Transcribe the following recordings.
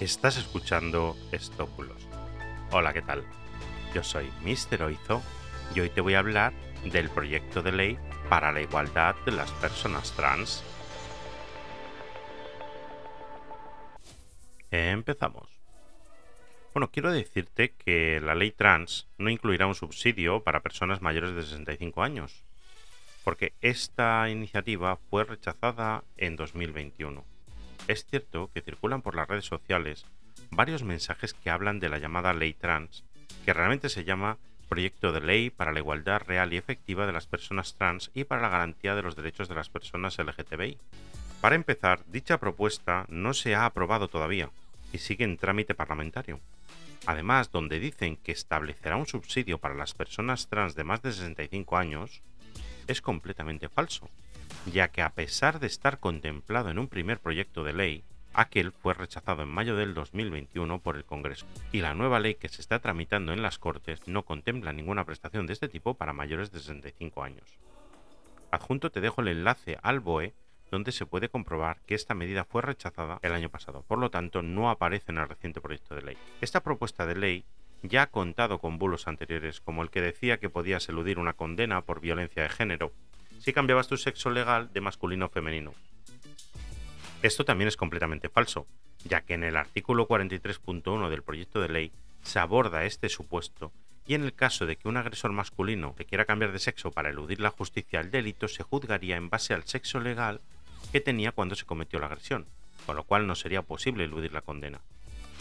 Estás escuchando Estópulos. Hola, ¿qué tal? Yo soy Mr. Oizo y hoy te voy a hablar del proyecto de ley para la igualdad de las personas trans. Empezamos. Bueno, quiero decirte que la ley trans no incluirá un subsidio para personas mayores de 65 años, porque esta iniciativa fue rechazada en 2021 es cierto que circulan por las redes sociales varios mensajes que hablan de la llamada ley trans, que realmente se llama Proyecto de Ley para la Igualdad Real y Efectiva de las Personas Trans y para la Garantía de los Derechos de las Personas LGTBI. Para empezar, dicha propuesta no se ha aprobado todavía y sigue en trámite parlamentario. Además, donde dicen que establecerá un subsidio para las personas trans de más de 65 años, es completamente falso, ya que a pesar de estar contemplado en un primer proyecto de ley, aquel fue rechazado en mayo del 2021 por el Congreso, y la nueva ley que se está tramitando en las Cortes no contempla ninguna prestación de este tipo para mayores de 65 años. Adjunto te dejo el enlace al BOE donde se puede comprobar que esta medida fue rechazada el año pasado, por lo tanto no aparece en el reciente proyecto de ley. Esta propuesta de ley ya ha contado con bulos anteriores, como el que decía que podías eludir una condena por violencia de género, si cambiabas tu sexo legal de masculino a femenino. Esto también es completamente falso, ya que en el artículo 43.1 del proyecto de ley se aborda este supuesto y en el caso de que un agresor masculino te quiera cambiar de sexo para eludir la justicia al delito se juzgaría en base al sexo legal que tenía cuando se cometió la agresión, con lo cual no sería posible eludir la condena.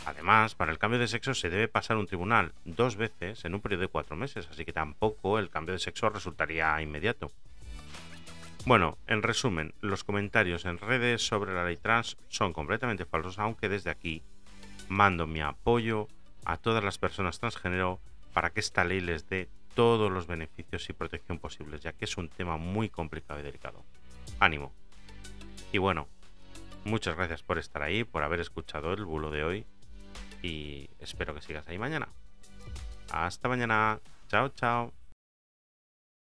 Además, para el cambio de sexo se debe pasar un tribunal dos veces en un periodo de cuatro meses, así que tampoco el cambio de sexo resultaría inmediato. Bueno, en resumen, los comentarios en redes sobre la ley trans son completamente falsos, aunque desde aquí mando mi apoyo a todas las personas transgénero para que esta ley les dé todos los beneficios y protección posibles, ya que es un tema muy complicado y delicado. Ánimo. Y bueno, muchas gracias por estar ahí, por haber escuchado el bulo de hoy y espero que sigas ahí mañana. Hasta mañana. Chao, chao.